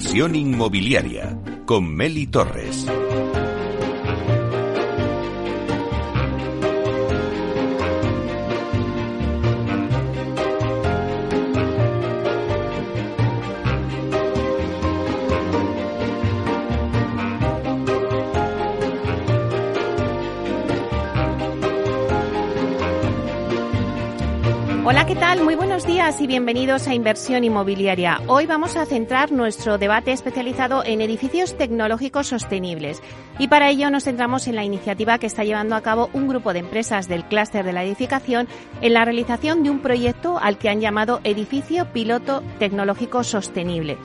Inversión inmobiliaria con Meli Torres. Hola, ¿qué tal? Muy buenos días y bienvenidos a Inversión Inmobiliaria. Hoy vamos a centrar nuestro debate especializado en edificios tecnológicos sostenibles. Y para ello nos centramos en la iniciativa que está llevando a cabo un grupo de empresas del clúster de la edificación en la realización de un proyecto al que han llamado Edificio Piloto Tecnológico Sostenible.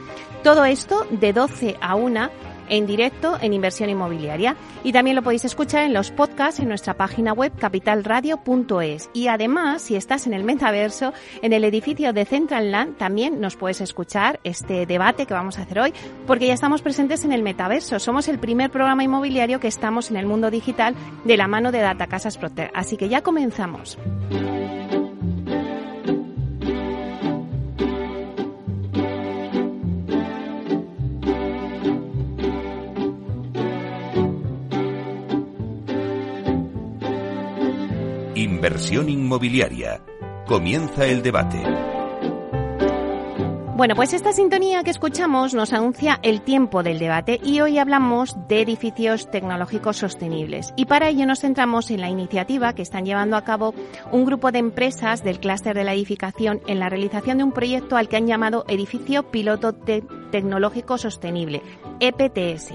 Todo esto de 12 a 1 en directo en inversión inmobiliaria. Y también lo podéis escuchar en los podcasts en nuestra página web capitalradio.es. Y además, si estás en el metaverso, en el edificio de Central Land, también nos puedes escuchar este debate que vamos a hacer hoy, porque ya estamos presentes en el metaverso. Somos el primer programa inmobiliario que estamos en el mundo digital de la mano de Data Casas Proter. Así que ya comenzamos. Inversión inmobiliaria. Comienza el debate. Bueno, pues esta sintonía que escuchamos nos anuncia el tiempo del debate y hoy hablamos de edificios tecnológicos sostenibles. Y para ello nos centramos en la iniciativa que están llevando a cabo un grupo de empresas del clúster de la edificación en la realización de un proyecto al que han llamado Edificio Piloto Tecnológico Sostenible, EPTS.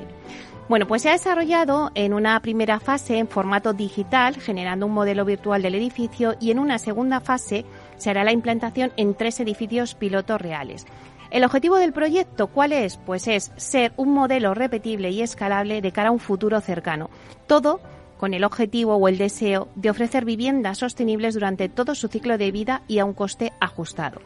Bueno, pues se ha desarrollado en una primera fase en formato digital, generando un modelo virtual del edificio, y en una segunda fase se hará la implantación en tres edificios pilotos reales. El objetivo del proyecto, ¿cuál es? Pues es ser un modelo repetible y escalable de cara a un futuro cercano. Todo con el objetivo o el deseo de ofrecer viviendas sostenibles durante todo su ciclo de vida y a un coste ajustado.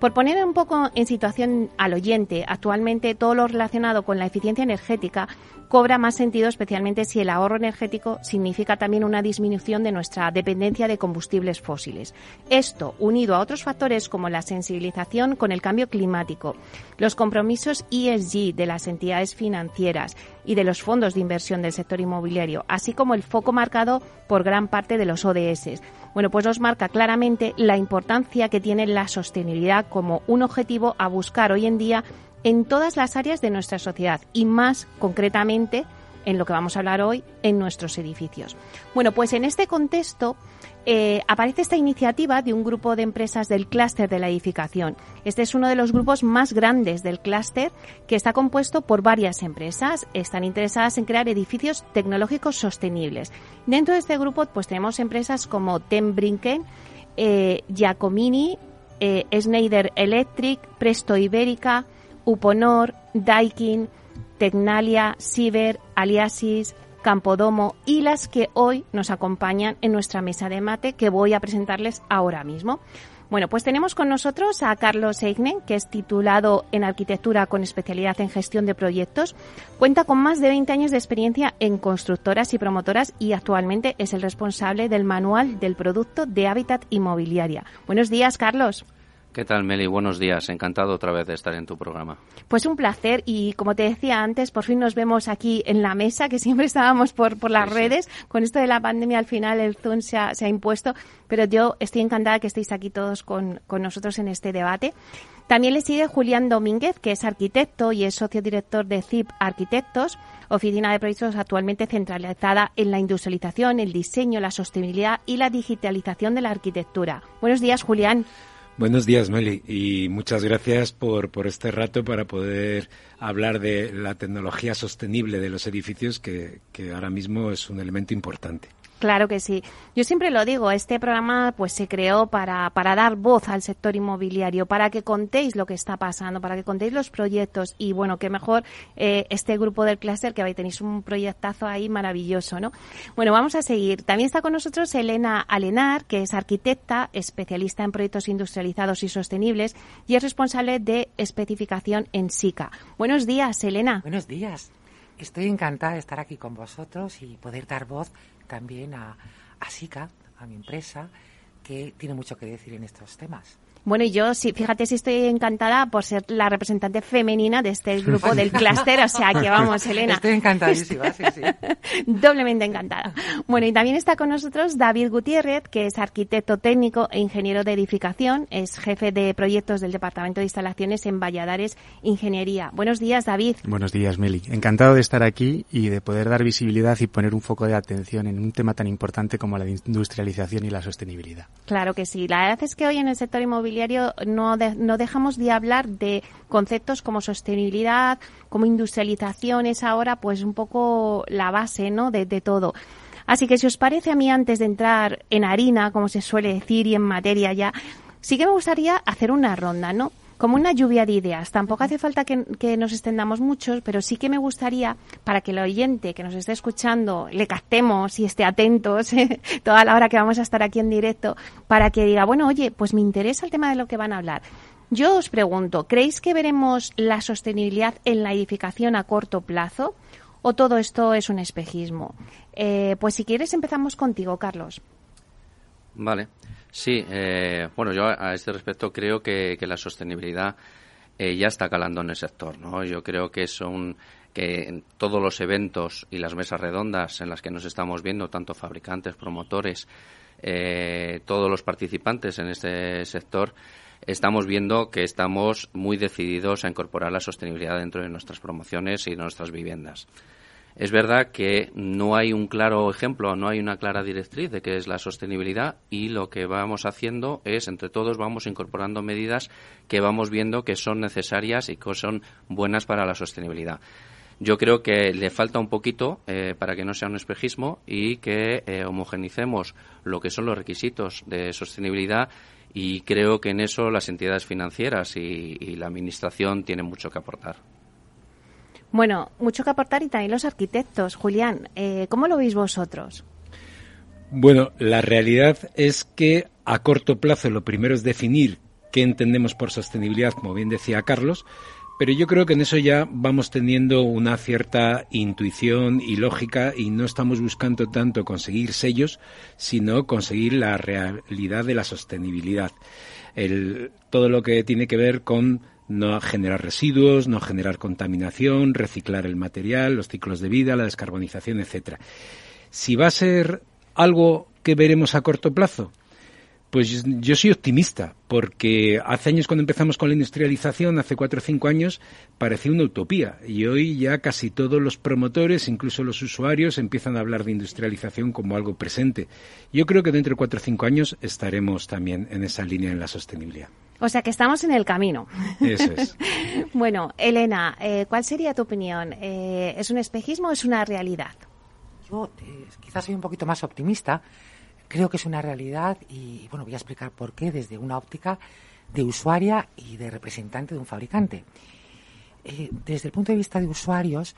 Por poner un poco en situación al oyente, actualmente todo lo relacionado con la eficiencia energética cobra más sentido, especialmente si el ahorro energético significa también una disminución de nuestra dependencia de combustibles fósiles. Esto, unido a otros factores como la sensibilización con el cambio climático, los compromisos ESG de las entidades financieras y de los fondos de inversión del sector inmobiliario, así como el foco marcado por gran parte de los ODS, bueno, pues nos marca claramente la importancia que tiene la sostenibilidad como un objetivo a buscar hoy en día en todas las áreas de nuestra sociedad y más concretamente en lo que vamos a hablar hoy en nuestros edificios. Bueno, pues en este contexto eh, aparece esta iniciativa de un grupo de empresas del clúster de la edificación. Este es uno de los grupos más grandes del clúster que está compuesto por varias empresas. Están interesadas en crear edificios tecnológicos sostenibles. Dentro de este grupo pues tenemos empresas como Tenbrinken, eh, Giacomini, eh, Schneider Electric, Presto Ibérica, Uponor, Daikin, Tecnalia, Ciber, Aliasis, Campodomo y las que hoy nos acompañan en nuestra mesa de mate que voy a presentarles ahora mismo. Bueno, pues tenemos con nosotros a Carlos Eignen, que es titulado en arquitectura con especialidad en gestión de proyectos. Cuenta con más de 20 años de experiencia en constructoras y promotoras y actualmente es el responsable del manual del producto de Hábitat Inmobiliaria. Buenos días, Carlos. ¿Qué tal, Meli? Buenos días. Encantado otra vez de estar en tu programa. Pues un placer y como te decía antes, por fin nos vemos aquí en la mesa, que siempre estábamos por, por las redes. Con esto de la pandemia al final el Zoom se ha, se ha impuesto, pero yo estoy encantada que estéis aquí todos con, con nosotros en este debate. También le sigue Julián Domínguez, que es arquitecto y es socio director de CIP Arquitectos, oficina de proyectos actualmente centralizada en la industrialización, el diseño, la sostenibilidad y la digitalización de la arquitectura. Buenos días, Julián. Buenos días, Meli, y muchas gracias por, por este rato para poder hablar de la tecnología sostenible de los edificios, que, que ahora mismo es un elemento importante. Claro que sí. Yo siempre lo digo, este programa pues se creó para, para dar voz al sector inmobiliario, para que contéis lo que está pasando, para que contéis los proyectos y bueno, que mejor eh, este grupo del clúster que tenéis un proyectazo ahí maravilloso, ¿no? Bueno, vamos a seguir. También está con nosotros Elena Alenar, que es arquitecta, especialista en proyectos industrializados y sostenibles y es responsable de especificación en SICA. Buenos días, Elena. Buenos días. Estoy encantada de estar aquí con vosotros y poder dar voz también a, a SICA, a mi empresa, que tiene mucho que decir en estos temas. Bueno, y yo sí, fíjate si estoy encantada por ser la representante femenina de este grupo del clúster, o sea que vamos, Elena. Estoy encantadísima, sí, sí. Doblemente encantada. Bueno, y también está con nosotros David Gutiérrez, que es arquitecto técnico e ingeniero de edificación, es jefe de proyectos del Departamento de Instalaciones en Valladares Ingeniería. Buenos días, David. Buenos días, Meli. Encantado de estar aquí y de poder dar visibilidad y poner un foco de atención en un tema tan importante como la industrialización y la sostenibilidad. Claro que sí. La verdad es que hoy en el sector inmobiliario no, no dejamos de hablar de conceptos como sostenibilidad, como industrialización, es ahora pues un poco la base ¿no? de, de todo. Así que si os parece a mí antes de entrar en harina, como se suele decir, y en materia ya, sí que me gustaría hacer una ronda, ¿no? Como una lluvia de ideas. Tampoco hace falta que, nos extendamos muchos, pero sí que me gustaría, para que el oyente que nos esté escuchando le captemos y esté atentos toda la hora que vamos a estar aquí en directo, para que diga, bueno, oye, pues me interesa el tema de lo que van a hablar. Yo os pregunto, ¿creéis que veremos la sostenibilidad en la edificación a corto plazo? ¿O todo esto es un espejismo? Eh, pues si quieres empezamos contigo, Carlos. Vale. Sí, eh, bueno, yo a este respecto creo que, la sostenibilidad eh, ya está calando en el sector, ¿no? Yo creo que son que en todos los eventos y las mesas redondas en las que nos estamos viendo, tanto fabricantes, promotores, eh, todos los participantes en este sector, estamos viendo que estamos muy decididos a incorporar la sostenibilidad dentro de nuestras promociones y nuestras viviendas. Es verdad que no hay un claro ejemplo, no hay una clara directriz de qué es la sostenibilidad y lo que vamos haciendo es, entre todos, vamos incorporando medidas que vamos viendo que son necesarias y que son buenas para la sostenibilidad. Yo creo que le falta un poquito eh, para que no sea un espejismo y que eh, homogenicemos lo que son los requisitos de sostenibilidad y creo que en eso las entidades financieras y la Administración tienen mucho que aportar. Bueno, mucho que aportar y también los arquitectos. Julián, eh, ¿cómo lo veis vosotros? Bueno, la realidad es que a corto plazo lo primero es definir qué entendemos por sostenibilidad, como bien decía Carlos, pero yo creo que en eso ya vamos teniendo una cierta intuición y lógica y no estamos buscando tanto conseguir sellos, sino conseguir la realidad de la sostenibilidad. El, todo lo que tiene que ver con no generar residuos, no generar contaminación, reciclar el material, los ciclos de vida, la descarbonización, etcétera. Si va a ser algo que veremos a corto plazo, pues yo soy optimista, porque hace años cuando empezamos con la industrialización, hace cuatro o cinco años, parecía una utopía. Y hoy ya casi todos los promotores, incluso los usuarios, empiezan a hablar de industrialización como algo presente. Yo creo que dentro de cuatro o cinco años estaremos también en esa línea en la sostenibilidad. O sea que estamos en el camino. Eso es. bueno, Elena, eh, ¿cuál sería tu opinión? Eh, ¿Es un espejismo o es una realidad? Yo eh, quizás soy un poquito más optimista. Creo que es una realidad y, bueno, voy a explicar por qué desde una óptica de usuaria y de representante de un fabricante. desde el punto de vista de usuarios,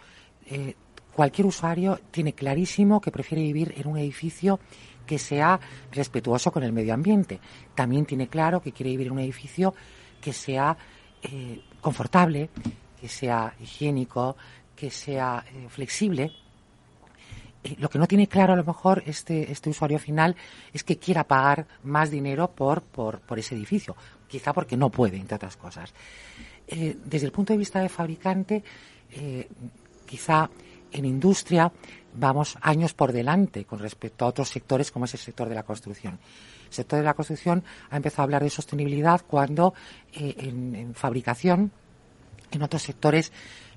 cualquier usuario tiene clarísimo que prefiere vivir en un edificio que sea respetuoso con el medio ambiente. También tiene claro que quiere vivir en un edificio que sea eh, confortable, que sea higiénico, que sea eh, flexible. Eh, lo que no tiene claro a lo mejor este, este usuario final es que quiera pagar más dinero por, por, por ese edificio, quizá porque no puede, entre otras cosas. desde el punto de vista de fabricante, quizá en industria vamos años por delante con respecto a otros sectores como es el sector de la construcción. El sector de la construcción ha empezado a hablar de sostenibilidad cuando eh, en, fabricación, en otros sectores,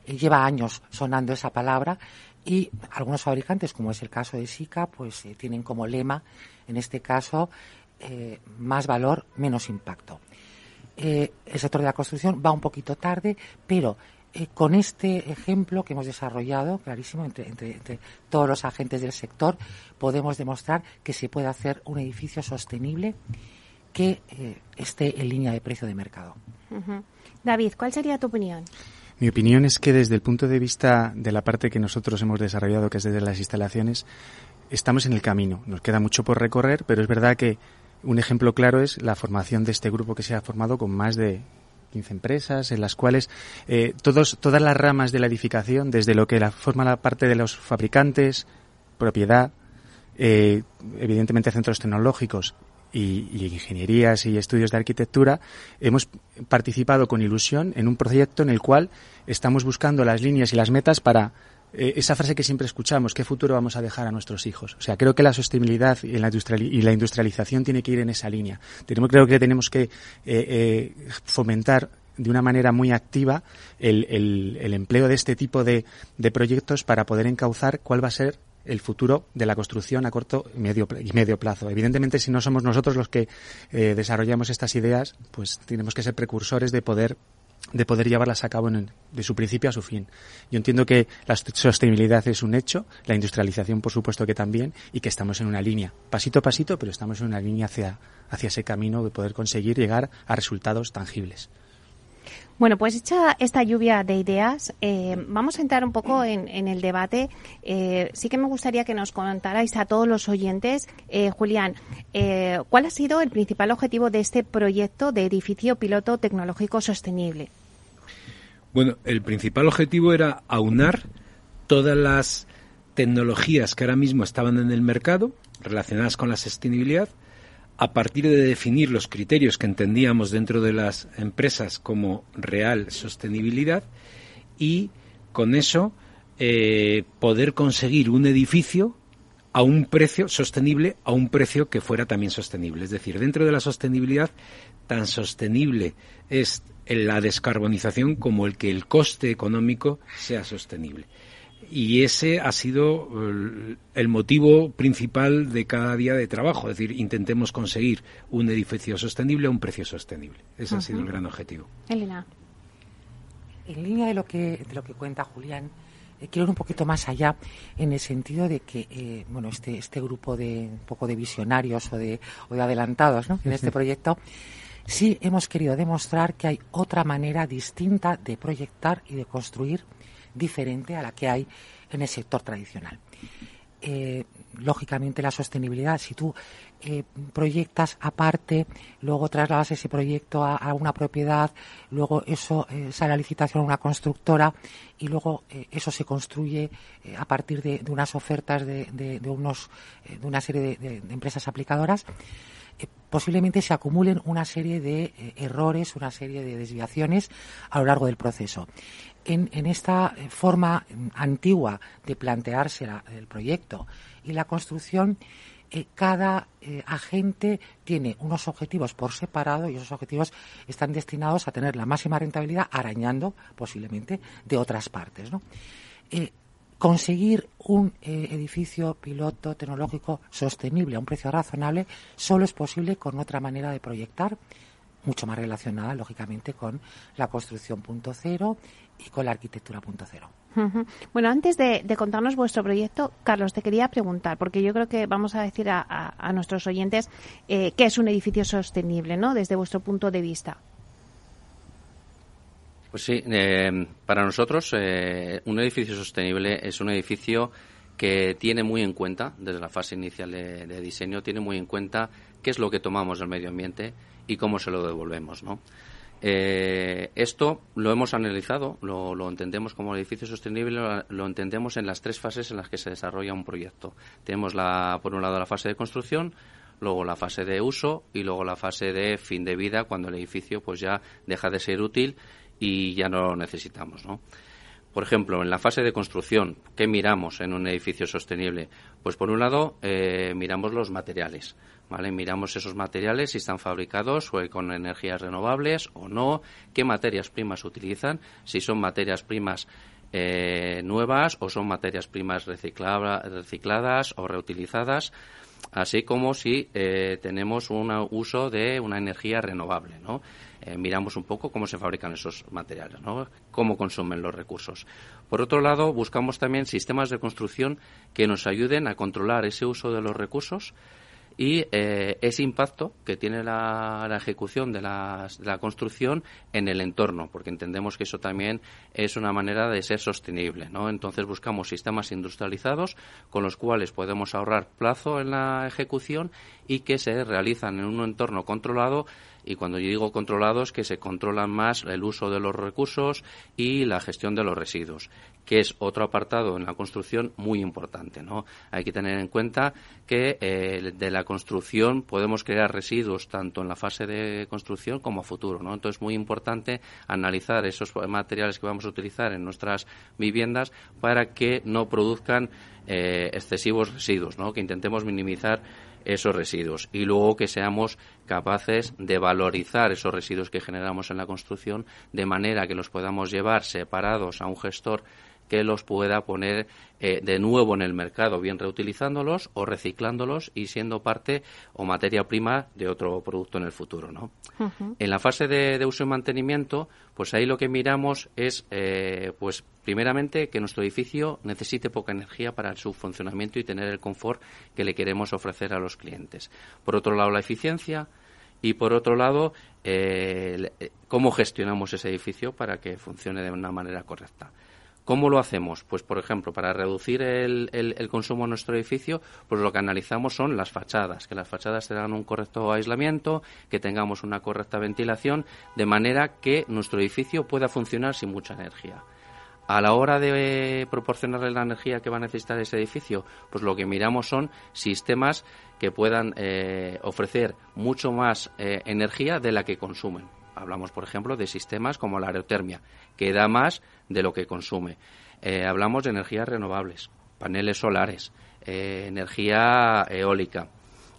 eh, lleva años sonando esa palabra y algunos fabricantes, como es el caso de SICA, pues eh, tienen como lema, en este caso, más valor, menos impacto. el sector de la construcción va un poquito tarde, pero eh, con este ejemplo que hemos desarrollado, clarísimo, entre, todos los agentes del sector, podemos demostrar que se puede hacer un edificio sostenible que eh, esté en línea de precio de mercado. David, ¿cuál sería tu opinión? Mi opinión es que desde el punto de vista de la parte que nosotros hemos desarrollado, que es desde las instalaciones, estamos en el camino. Nos queda mucho por recorrer, pero es verdad que un ejemplo claro es la formación de este grupo que se ha formado con más de 15 empresas, en las cuales eh, todas las ramas de la edificación, desde lo que la, forma la parte de los fabricantes, propiedad, eh, evidentemente centros tecnológicos y, ingenierías y estudios de arquitectura, hemos participado con ilusión en un proyecto en el cual estamos buscando las líneas y las metas para eh, esa frase que siempre escuchamos, ¿qué futuro vamos a dejar a nuestros hijos? O sea, creo que la sostenibilidad y la, y la industrialización tiene que ir en esa línea. Tenemos, creo que tenemos que eh, eh, fomentar de una manera muy activa el, empleo de este tipo de, proyectos para poder encauzar cuál va a ser el futuro de la construcción a corto y medio, y medio plazo. Evidentemente, si no somos nosotros los que desarrollamos estas ideas, pues tenemos que ser precursores de poder de poder llevarlas a cabo de su principio a su fin. Yo entiendo que la sostenibilidad es un hecho, la industrialización por supuesto que también, y que estamos en una línea, pasito a pasito, pero estamos en una línea hacia, hacia ese camino de poder conseguir llegar a resultados tangibles. Bueno, pues hecha esta lluvia de ideas, eh, vamos a entrar un poco en, el debate. Eh, sí que me gustaría que nos contarais a todos los oyentes, eh, Julián, ¿cuál ha sido el principal objetivo de este proyecto de edificio piloto tecnológico sostenible? Bueno, el principal objetivo era aunar todas las tecnologías que ahora mismo estaban en el mercado relacionadas con la sostenibilidad a partir de definir los criterios que entendíamos dentro de las empresas como real sostenibilidad y con eso eh, poder conseguir un edificio a un precio sostenible, a un precio que fuera también sostenible. Es decir, dentro de la sostenibilidad, tan sostenible es la descarbonización como el que el coste económico sea sostenible y ese ha sido eh, el motivo principal de cada día de trabajo, es decir, intentemos conseguir un edificio sostenible a un precio sostenible. Ese ha sido el gran objetivo. Elena. En línea de lo que, de lo que cuenta Julián, eh, quiero ir un poquito más allá en el sentido de que eh, bueno este este grupo de un poco de visionarios o de, o de adelantados ¿no? en este proyecto sí hemos querido demostrar que hay otra manera distinta de proyectar y de construir diferente a la que hay en el sector tradicional. Eh, lógicamente la sostenibilidad, si tú eh, proyectas aparte, luego trasladas ese proyecto a, una propiedad, luego eso eh, sale a licitación a una constructora y luego eso se construye a partir de, unas ofertas de, unos, de una serie de, empresas aplicadoras, posiblemente se acumulen una serie de errores, una serie de desviaciones a lo largo del proceso en, esta eh, forma antigua de plantearse el proyecto y la construcción, eh, cada eh, agente tiene unos objetivos por separado y esos objetivos están destinados a tener la máxima rentabilidad arañando posiblemente de otras partes. conseguir un edificio piloto tecnológico sostenible a un precio razonable solo es posible con otra manera de proyectar mucho más relacionada, lógicamente, con la construcción punto cero y con la arquitectura punto cero. Bueno, antes de, contarnos vuestro proyecto, Carlos, te quería preguntar, porque yo creo que vamos a decir a, nuestros oyentes eh, qué es un edificio sostenible, ¿no? Desde vuestro punto de vista. Pues sí, eh, para nosotros eh, un edificio sostenible es un edificio que tiene muy en cuenta, desde la fase inicial de, de diseño, tiene muy en cuenta qué es lo que tomamos del medio ambiente, y cómo se lo devolvemos, ¿no? Eh, esto lo hemos analizado, lo, entendemos como edificio sostenible, lo, entendemos en las tres fases en las que se desarrolla un proyecto. Tenemos la, por un lado la fase de construcción, luego la fase de uso y luego la fase de fin de vida cuando el edificio pues ya deja de ser útil y ya no lo necesitamos, ¿no? Por ejemplo, en la fase de construcción, ¿qué miramos en un edificio sostenible? Pues por un lado, eh, miramos los materiales. Miramos esos materiales si están fabricados con energías renovables o no, qué materias primas utilizan, si son materias primas eh, nuevas o son materias primas recicladas o reutilizadas, así como si eh, tenemos un uso de una energía renovable, ¿no? Eh, miramos un poco cómo se fabrican esos materiales, ¿no? cómo consumen los recursos. Por otro lado, buscamos también sistemas de construcción que nos ayuden a controlar ese uso de los recursos y eh, ese impacto que tiene la, ejecución de la, construcción en el entorno, porque entendemos que eso también es una manera de ser sostenible. ¿no? Entonces buscamos sistemas industrializados con los cuales podemos ahorrar plazo en la ejecución y que se realizan en un entorno controlado Y cuando yo digo controlados, que se controlan más el uso de los recursos y la gestión de los residuos que es otro apartado en la construcción muy importante. ¿no? Hay que tener en cuenta que eh, de la construcción podemos crear residuos tanto en la fase de construcción como a futuro. ¿no? Entonces es muy importante analizar esos materiales que vamos a utilizar en nuestras viviendas para que no produzcan eh, excesivos residuos, ¿no? que intentemos minimizar esos residuos. Y luego que seamos capaces de valorizar esos residuos que generamos en la construcción de manera que los podamos llevar separados a un gestor que los pueda poner eh, de nuevo en el mercado, bien reutilizándolos o reciclándolos y siendo parte o materia prima de otro producto en el futuro. ¿no? En la fase de, uso y mantenimiento, pues ahí lo que miramos es, eh, pues primeramente, que nuestro edificio necesite poca energía para su funcionamiento y tener el confort que le queremos ofrecer a los clientes. Por otro lado, la eficiencia y por otro lado, eh, cómo gestionamos ese edificio para que funcione de una manera correcta. ¿Cómo lo hacemos? Pues, por ejemplo, para reducir el, consumo en nuestro edificio, pues lo que analizamos son las fachadas, que las fachadas tengan un correcto aislamiento, que tengamos una correcta ventilación, de manera que nuestro edificio pueda funcionar sin mucha energía. A la hora de proporcionarle la energía que va a necesitar ese edificio, pues lo que miramos son sistemas que puedan eh, ofrecer mucho más eh, energía de la que consumen. Hablamos, por ejemplo, de sistemas como la aerotermia, que da más de lo que consume. Eh, hablamos de energías renovables, paneles solares, eh, energía eólica.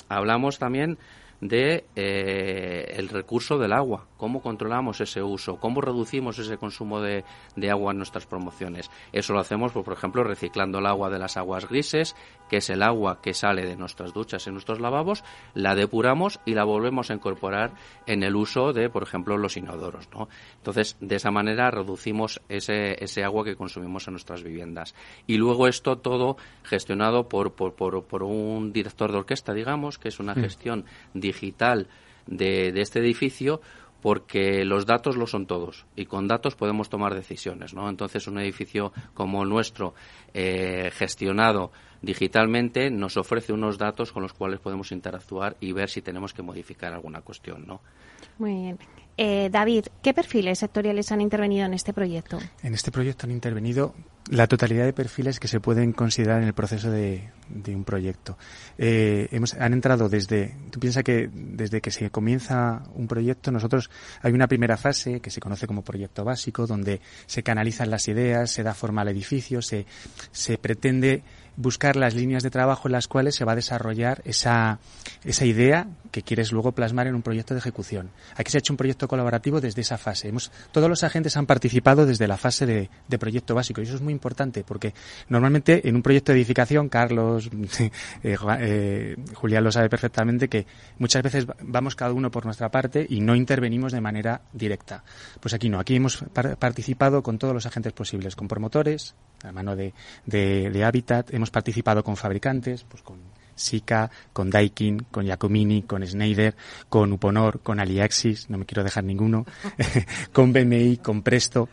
Hablamos también de eh, el recurso del agua, cómo controlamos ese uso, cómo reducimos ese consumo de, agua en nuestras promociones. Eso lo hacemos, pues, por ejemplo, reciclando el agua de las aguas grises, que es el agua que sale de nuestras duchas en nuestros lavabos, la depuramos y la volvemos a incorporar en el uso de, por ejemplo, los inodoros. ¿no? Entonces, de esa manera reducimos ese, ese agua que consumimos en nuestras viviendas. Y luego esto todo gestionado por, por, por, un director de orquesta, digamos, que es una mm. gestión digital de, este edificio porque los datos lo son todos y con datos podemos tomar decisiones, ¿no? Entonces un edificio como nuestro eh, gestionado digitalmente nos ofrece unos datos con los cuales podemos interactuar y ver si tenemos que modificar alguna cuestión, ¿no? Muy bien. Eh, David, ¿qué perfiles sectoriales han intervenido en este proyecto? En este proyecto han intervenido la totalidad de perfiles que se pueden considerar en el proceso de, un proyecto. Eh, hemos, han entrado desde, tú piensas que desde que se comienza un proyecto, nosotros hay una primera fase que se conoce como proyecto básico, donde se canalizan las ideas, se da forma al edificio, se, se pretende buscar las líneas de trabajo en las cuales se va a desarrollar esa, esa idea que quieres luego plasmar en un proyecto de ejecución. Aquí se ha hecho un proyecto colaborativo desde esa fase. Todos los agentes han participado desde la fase de, proyecto básico y eso es muy importante porque normalmente en un proyecto de edificación, Carlos, eh, eh, Julián lo sabe perfectamente, que muchas veces vamos cada uno por nuestra parte y no intervenimos de manera directa. Pues aquí no, aquí hemos participado con todos los agentes posibles, con promotores, a mano de, de, de Habitat, hemos participado con fabricantes, pues con Sika, con Daikin, con Giacomini, con Schneider, con Uponor, con Aliaxis, no me quiero dejar ninguno, con BMI, con Presto,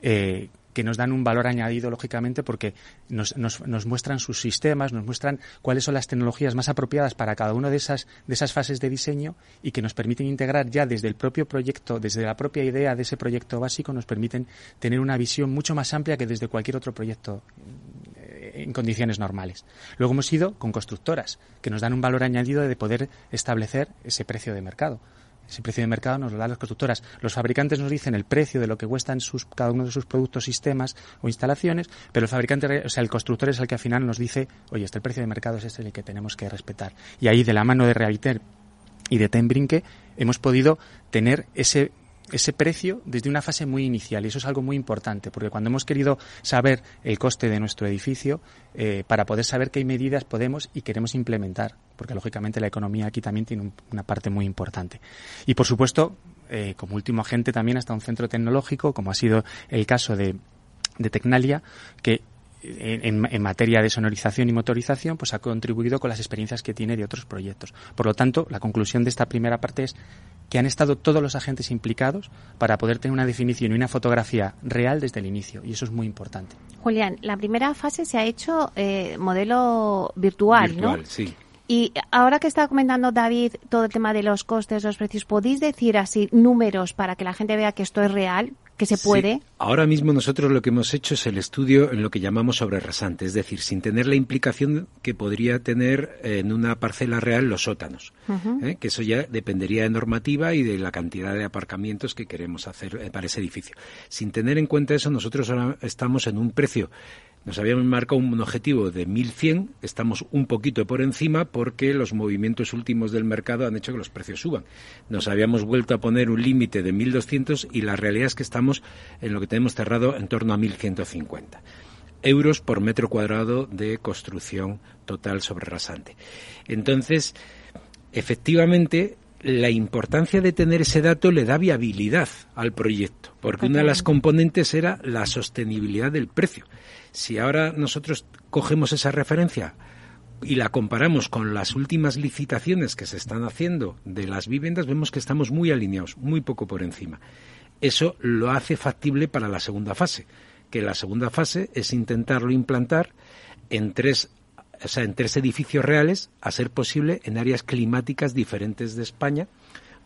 eh, que nos dan un valor añadido, lógicamente, porque nos, nos, nos, muestran sus sistemas, nos muestran cuáles son las tecnologías más apropiadas para cada una de esas, de esas fases de diseño y que nos permiten integrar ya desde el propio proyecto, desde la propia idea de ese proyecto básico, nos permiten tener una visión mucho más amplia que desde cualquier otro proyecto en condiciones normales. Luego hemos ido con constructoras, que nos dan un valor añadido de poder establecer ese precio de mercado. Ese precio de mercado nos lo dan las constructoras. Los fabricantes nos dicen el precio de lo que cuestan sus, cada uno de sus productos, sistemas o instalaciones, pero el fabricante, o sea, el constructor es el que al final nos dice, oye, este precio de mercado es este el que tenemos que respetar. Y ahí, de la mano de Realiter y de Tembrinque, hemos podido tener ese ese precio desde una fase muy inicial y eso es algo muy importante porque cuando hemos querido saber el coste de nuestro edificio eh, para poder saber qué medidas podemos y queremos implementar porque lógicamente la economía aquí también tiene una parte muy importante. Y por supuesto eh, como último agente también hasta un centro tecnológico como ha sido el caso de, de Tecnalia que en, en, materia de sonorización y motorización, pues ha contribuido con las experiencias que tiene de otros proyectos. Por lo tanto, la conclusión de esta primera parte es que han estado todos los agentes implicados para poder tener una definición y una fotografía real desde el inicio, y eso es muy importante. Julián, la primera fase se ha hecho eh, modelo virtual, virtual Sí. Y ahora que está comentando David todo el tema de los costes, los precios, ¿podéis decir así números para que la gente vea que esto es real? Que se puede. Ahora mismo nosotros lo que hemos hecho es el estudio en lo que llamamos sobre rasante, es decir, sin tener la implicación que podría tener en una parcela real los sótanos, ¿eh? que eso ya dependería de normativa y de la cantidad de aparcamientos que queremos hacer eh, para ese edificio. Sin tener en cuenta eso, nosotros ahora estamos en un precio nos habíamos marcado un objetivo de 1.100, estamos un poquito por encima porque los movimientos últimos del mercado han hecho que los precios suban. Nos habíamos vuelto a poner un límite de 1.200 y la realidad es que estamos en lo que tenemos cerrado en torno a 1.150 euros por metro cuadrado de construcción total sobre rasante. Entonces, efectivamente, la importancia de tener ese dato le da viabilidad al proyecto, porque una de las componentes era la sostenibilidad del precio. Si ahora nosotros cogemos esa referencia y la comparamos con las últimas licitaciones que se están haciendo de las viviendas, vemos que estamos muy alineados, muy poco por encima. Eso lo hace factible para la segunda fase, que la segunda fase es intentarlo implantar en tres o sea, en tres edificios reales, a ser posible en áreas climáticas diferentes de España.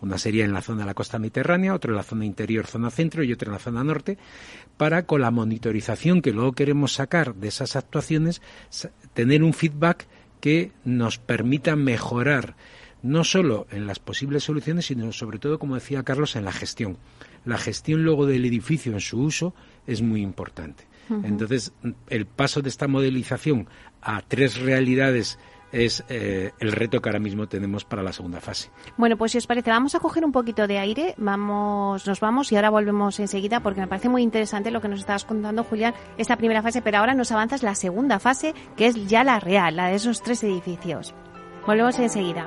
Una sería en la zona de la costa mediterránea, otra en la zona interior, zona centro y otra en la zona norte, para con la monitorización que luego queremos sacar de esas actuaciones, tener un feedback que nos permita mejorar no solo en las posibles soluciones, sino sobre todo, como decía Carlos, en la gestión. La gestión luego del edificio en su uso es muy importante. Entonces, el paso de esta modelización a tres realidades es eh, el reto que ahora mismo tenemos para la segunda fase. Bueno, pues si os parece, vamos a coger un poquito de aire, vamos, nos vamos y ahora volvemos enseguida porque me parece muy interesante lo que nos estabas contando, Julián, esta primera fase, pero ahora nos avanzas la segunda fase, que es ya la real, la de esos tres edificios. Volvemos enseguida.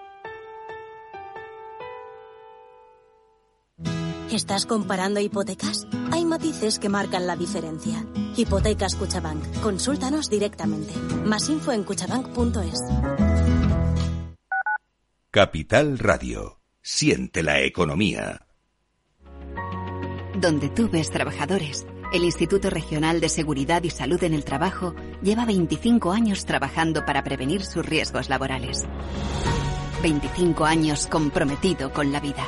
¿Estás comparando hipotecas? Hay matices que marcan la diferencia. Hipotecas Cuchabank. Consúltanos directamente. Más info en cuchabank.es. Capital Radio. Siente la economía. Donde tú ves trabajadores, el Instituto Regional de Seguridad y Salud en el Trabajo lleva 25 años trabajando para prevenir sus riesgos laborales. 25 años comprometido con la vida.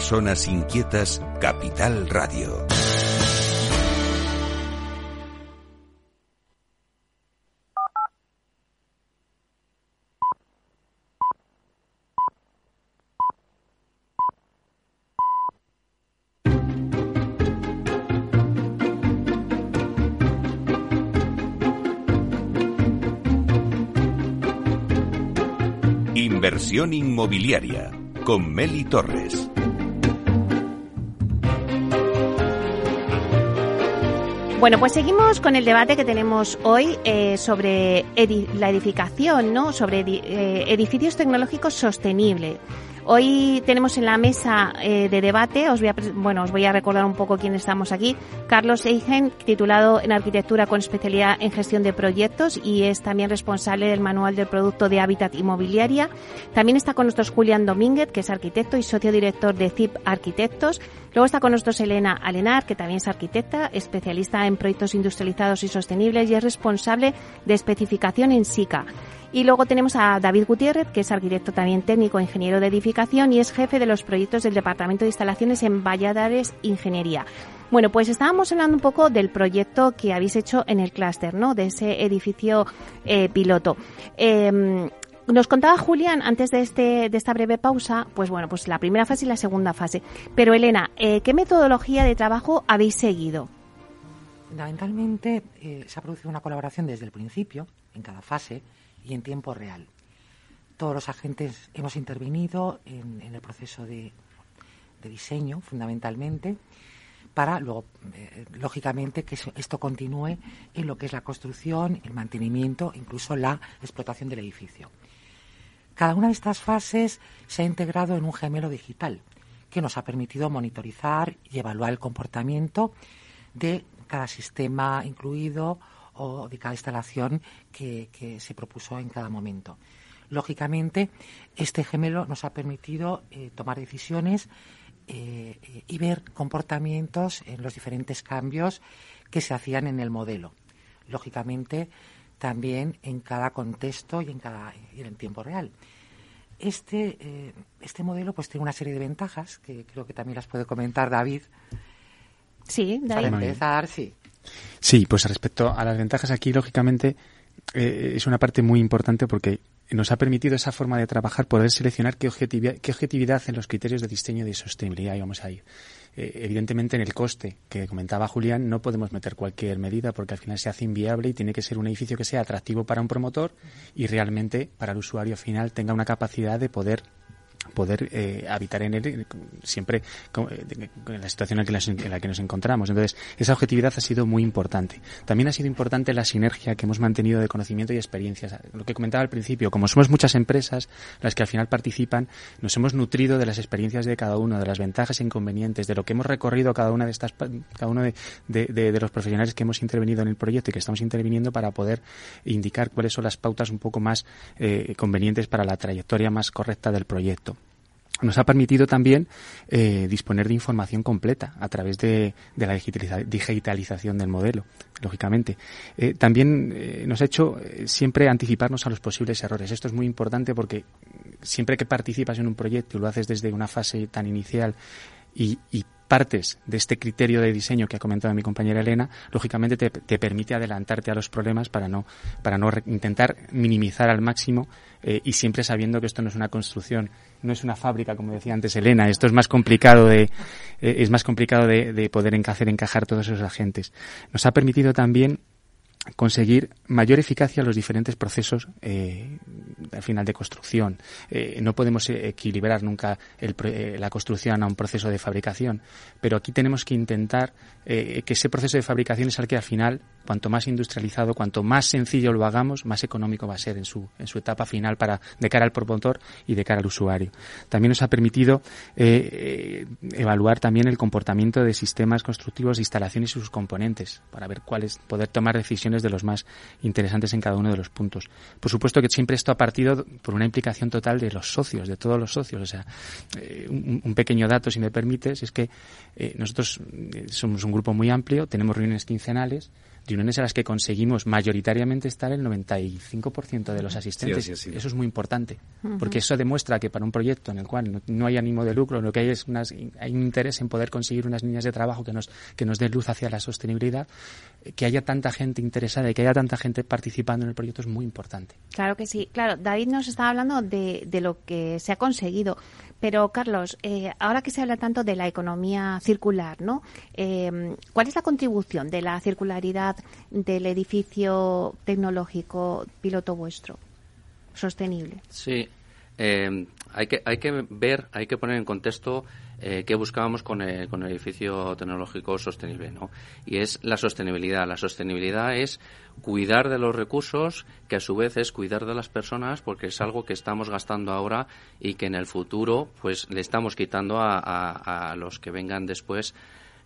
Personas Inquietas, Capital Radio. Inversión inmobiliaria con Meli Torres. Bueno, pues seguimos con el debate que tenemos hoy eh, sobre la edificación, ¿no? Sobre eh, edificios tecnológicos sostenibles. Hoy tenemos en la mesa eh, de debate, os voy a, bueno, os voy a recordar un poco quién estamos aquí. Carlos Eigen, titulado en arquitectura con especialidad en gestión de proyectos y es también responsable del manual del producto de Hábitat Inmobiliaria. También está con nosotros Julián Domínguez, que es arquitecto y socio director de CIP Arquitectos. Luego está con nosotros Elena Alenar, que también es arquitecta, especialista en proyectos industrializados y sostenibles y es responsable de especificación en SICA. Y luego tenemos a David Gutiérrez, que es arquitecto también técnico, ingeniero de edificación y es jefe de los proyectos del Departamento de Instalaciones en Valladares Ingeniería. Bueno, pues estábamos hablando un poco del proyecto que habéis hecho en el clúster, ¿no? De ese edificio eh, piloto. Em, nos contaba Julián antes de, este, de esta breve pausa, pues bueno, pues la primera fase y la segunda fase. Pero Elena, eh, ¿qué metodología de trabajo habéis seguido? Fundamentalmente eh, se ha producido una colaboración desde el principio, en cada fase, y en tiempo real. Todos los agentes hemos intervenido en, el proceso de, diseño, fundamentalmente, para luego, eh, lógicamente, que esto continúe en lo que es la construcción, el mantenimiento, incluso la explotación del edificio. Cada una de estas fases se ha integrado en un gemelo digital que nos ha permitido monitorizar y evaluar el comportamiento de cada sistema incluido o de cada instalación que, se propuso en cada momento. Lógicamente, este gemelo nos ha permitido eh, tomar decisiones eh, y ver comportamientos en los diferentes cambios que se hacían en el modelo. Lógicamente, también en cada contexto y en cada y en tiempo real. Este, eh, este modelo pues tiene una serie de ventajas que creo que también las puede comentar David. Sí, David. Para empezar, sí. Sí, pues respecto a las ventajas aquí, lógicamente, eh, es una parte muy importante porque nos ha permitido esa forma de trabajar poder seleccionar qué objetividad, qué objetividad en los criterios de diseño y de sostenibilidad íbamos a ir. Eh, evidentemente, en el coste que comentaba Julián, no podemos meter cualquier medida porque al final se hace inviable y tiene que ser un edificio que sea atractivo para un promotor y realmente para el usuario final tenga una capacidad de poder poder eh, habitar en él eh, siempre eh, en la situación en la, que nos encontramos. Entonces, esa objetividad ha sido muy importante. También ha sido importante la sinergia que hemos mantenido de conocimiento y experiencias. Lo que comentaba al principio, como somos muchas empresas las que al final participan, nos hemos nutrido de las experiencias de cada uno, de las ventajas e inconvenientes, de lo que hemos recorrido cada una de estas, cada uno de, de los profesionales que hemos intervenido en el proyecto y que estamos interviniendo para poder indicar cuáles son las pautas un poco más convenientes para la trayectoria más correcta del proyecto nos ha permitido también eh, disponer de información completa a través de, la digitalización del modelo, lógicamente. Eh, también eh, nos ha hecho siempre anticiparnos a los posibles errores. Esto es muy importante porque siempre que participas en un proyecto y lo haces desde una fase tan inicial y, y partes de este criterio de diseño que ha comentado mi compañera Elena, lógicamente te, permite adelantarte a los problemas para no, para no intentar minimizar al máximo eh, y siempre sabiendo que esto no es una construcción, no es una fábrica, como decía antes Elena, esto es más complicado de, eh, es más complicado de, de poder hacer encajar todos esos agentes. Nos ha permitido también conseguir mayor eficacia en los diferentes procesos eh, al final de construcción. Eh, no podemos equilibrar nunca eh, la construcción a un proceso de fabricación, pero aquí tenemos que intentar que ese proceso de fabricación es el que al final, cuanto más industrializado, cuanto más sencillo lo hagamos, más económico va a ser en su, en su etapa final para de cara al promotor y de cara al usuario. También nos ha permitido evaluar también el comportamiento de sistemas constructivos, instalaciones y sus componentes para ver cuáles poder tomar decisiones de los más interesantes en cada uno de los puntos. Por supuesto que siempre esto ha partido por una implicación total de los socios, de todos los socios. O sea, eh, un, pequeño dato, si me permites, es que eh, nosotros eh, somos un grupo muy amplio, tenemos reuniones quincenales, reuniones a las que conseguimos mayoritariamente estar el 95% de los asistentes. Eso es muy importante, porque eso demuestra que para un proyecto en el cual no, hay ánimo de lucro, lo que hay es unas, hay un interés en poder conseguir unas líneas de trabajo que nos, que nos dé luz hacia la sostenibilidad, que haya tanta gente interesada y que haya tanta gente participando en el proyecto es muy importante. Claro que sí. Claro, David nos estaba hablando de, de lo que se ha conseguido. Pero, Carlos, eh, ahora que se habla tanto de la economía circular, ¿no? Eh, ¿Cuál es la contribución de la circularidad del edificio tecnológico piloto vuestro sostenible? Sí. eh, hay que hay que ver, hay que poner en contexto eh, qué buscábamos con el, con el edificio tecnológico sostenible, ¿no? Y es la sostenibilidad. La sostenibilidad es cuidar de los recursos, que a su vez es cuidar de las personas, porque es algo que estamos gastando ahora y que en el futuro, pues, le estamos quitando a los que vengan después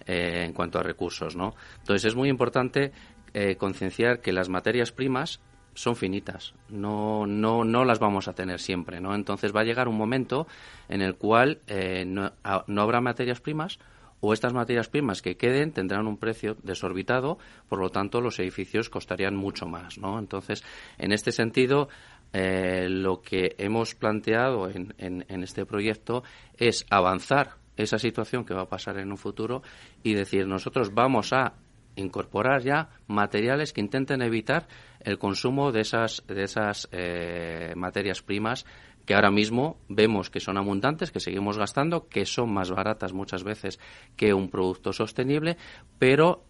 eh, en cuanto a recursos, ¿no? Entonces es muy importante eh, concienciar que las materias primas son finitas, no, no, no las vamos a tener siempre, ¿no? Entonces va a llegar un momento en el cual eh, no, no, habrá materias primas o estas materias primas que queden tendrán un precio desorbitado, por lo tanto los edificios costarían mucho más, ¿no? Entonces, en este sentido, eh, lo que hemos planteado en, en, en este proyecto es avanzar esa situación que va a pasar en un futuro y decir nosotros vamos a incorporar ya materiales que intenten evitar el consumo de esas, de esas eh, materias primas que ahora mismo vemos que son abundantes, que seguimos gastando, que son más baratas muchas veces que un producto sostenible, pero